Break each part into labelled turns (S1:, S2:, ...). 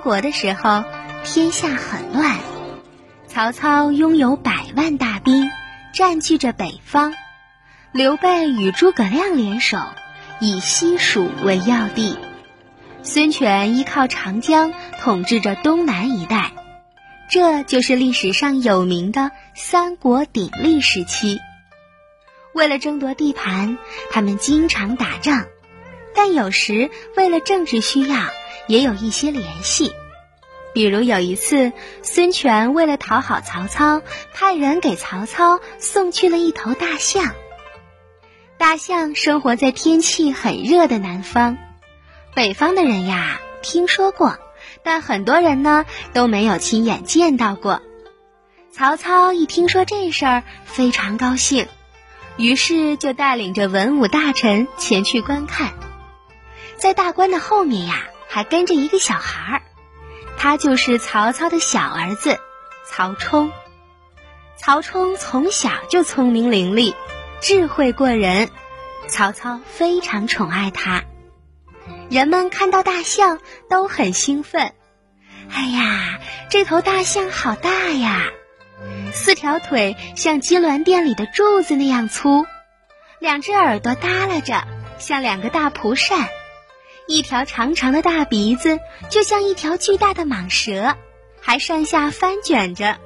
S1: 国的时候，天下很乱，曹操拥有百万大兵，占据着北方。刘备与诸葛亮联手，以西蜀为要地。孙权依靠长江，统治着东南一带。这就是历史上有名的三国鼎立时期。为了争夺地盘，他们经常打仗，但有时为了政治需要，也有一些联系。比如有一次，孙权为了讨好曹操，派人给曹操送去了一头大象。大象生活在天气很热的南方，北方的人呀听说过，但很多人呢都没有亲眼见到过。曹操一听说这事儿，非常高兴。于是就带领着文武大臣前去观看，在大观的后面呀，还跟着一个小孩儿，他就是曹操的小儿子曹冲。曹冲从小就聪明伶俐，智慧过人，曹操非常宠爱他。人们看到大象都很兴奋，哎呀，这头大象好大呀！四条腿像金銮殿里的柱子那样粗，两只耳朵耷拉着，像两个大蒲扇；一条长长的大鼻子就像一条巨大的蟒蛇，还上下翻卷着；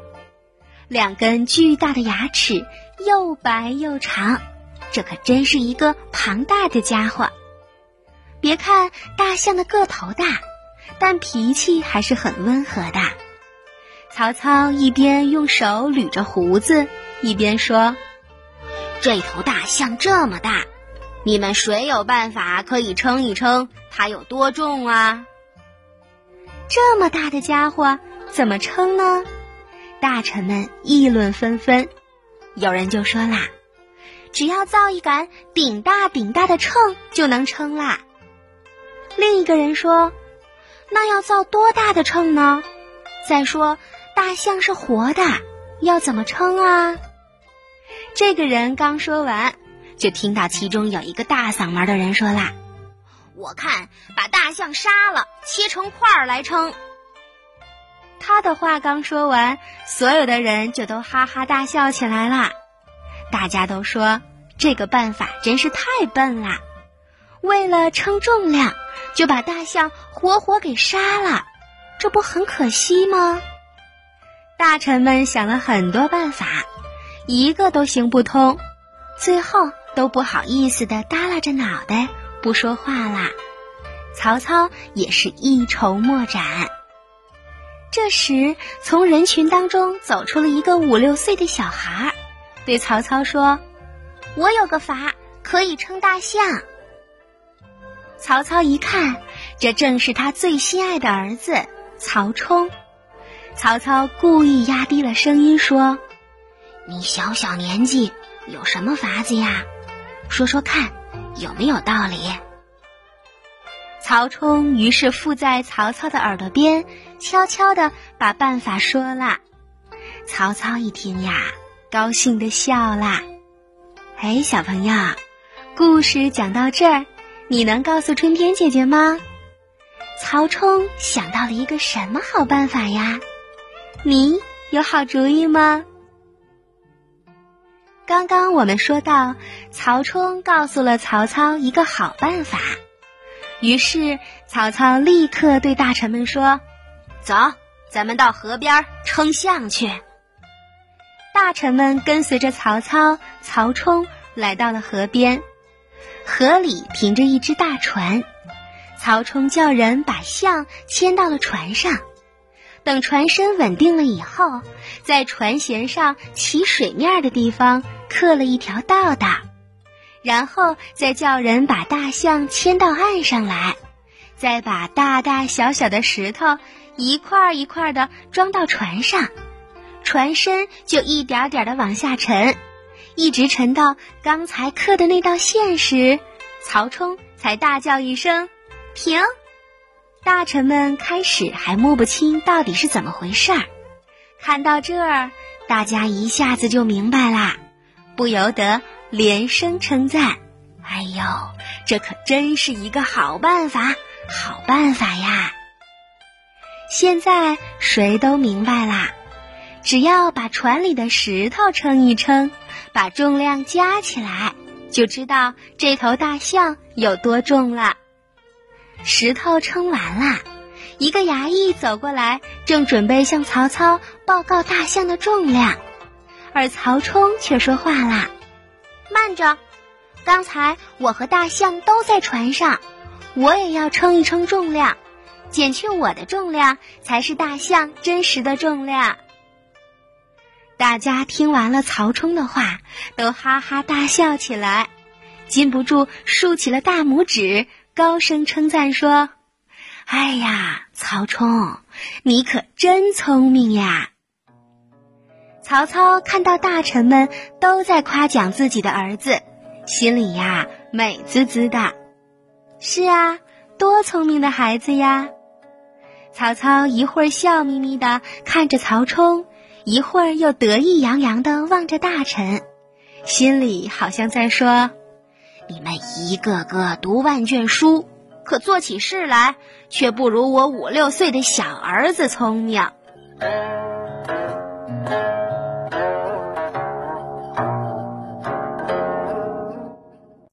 S1: 两根巨大的牙齿又白又长，这可真是一个庞大的家伙。别看大象的个头大，但脾气还是很温和的。曹操一边用手捋着胡子，一边说：“
S2: 这头大象这么大，你们谁有办法可以称一称它有多重啊？
S1: 这么大的家伙怎么称呢？”大臣们议论纷纷。有人就说啦：“只要造一杆顶大顶大的秤就能称啦。”另一个人说：“那要造多大的秤呢？再说。”大象是活的，要怎么称啊？这个人刚说完，就听到其中有一个大嗓门的人说啦：“
S2: 我看把大象杀了，切成块儿来称。”
S1: 他的话刚说完，所有的人就都哈哈大笑起来了。大家都说这个办法真是太笨啦，为了称重量，就把大象活活给杀了，这不很可惜吗？大臣们想了很多办法，一个都行不通，最后都不好意思的耷拉着脑袋不说话啦。曹操也是一筹莫展。这时，从人群当中走出了一个五六岁的小孩，对曹操说：“我有个法可以称大象。”曹操一看，这正是他最心爱的儿子曹冲。曹操故意压低了声音说：“
S2: 你小小年纪有什么法子呀？说说看，有没有道理？”
S1: 曹冲于是附在曹操的耳朵边，悄悄的把办法说了。曹操一听呀，高兴的笑了。哎，小朋友，故事讲到这儿，你能告诉春天姐姐吗？曹冲想到了一个什么好办法呀？你有好主意吗？刚刚我们说到，曹冲告诉了曹操一个好办法，于是曹操立刻对大臣们说：“
S2: 走，咱们到河边称象去。”
S1: 大臣们跟随着曹操、曹冲来到了河边，河里停着一只大船，曹冲叫人把象牵到了船上。等船身稳定了以后，在船舷上起水面的地方刻了一条道道，然后再叫人把大象牵到岸上来，再把大大小小的石头一块一块的装到船上，船身就一点点的往下沉，一直沉到刚才刻的那道线时，曹冲才大叫一声：“停！”大臣们开始还摸不清到底是怎么回事儿，看到这儿，大家一下子就明白啦，不由得连声称赞：“哎呦，这可真是一个好办法，好办法呀！”现在谁都明白啦，只要把船里的石头称一称，把重量加起来，就知道这头大象有多重了。石头称完了，一个衙役走过来，正准备向曹操报告大象的重量，而曹冲却说话啦：“
S2: 慢着，刚才我和大象都在船上，我也要称一称重量。”减去我的重量，才是大象真实的重量。
S1: 大家听完了曹冲的话，都哈哈大笑起来，禁不住竖起了大拇指，高声称赞说：“哎呀，曹冲，你可真聪明呀！”曹操看到大臣们都在夸奖自己的儿子，心里呀美滋滋的。是啊，多聪明的孩子呀！曹操一会儿笑眯眯的看着曹冲，一会儿又得意洋洋的望着大臣，心里好像在说：“你们一个个读万卷书，可做起事来却不如我五六岁的小儿子聪明。”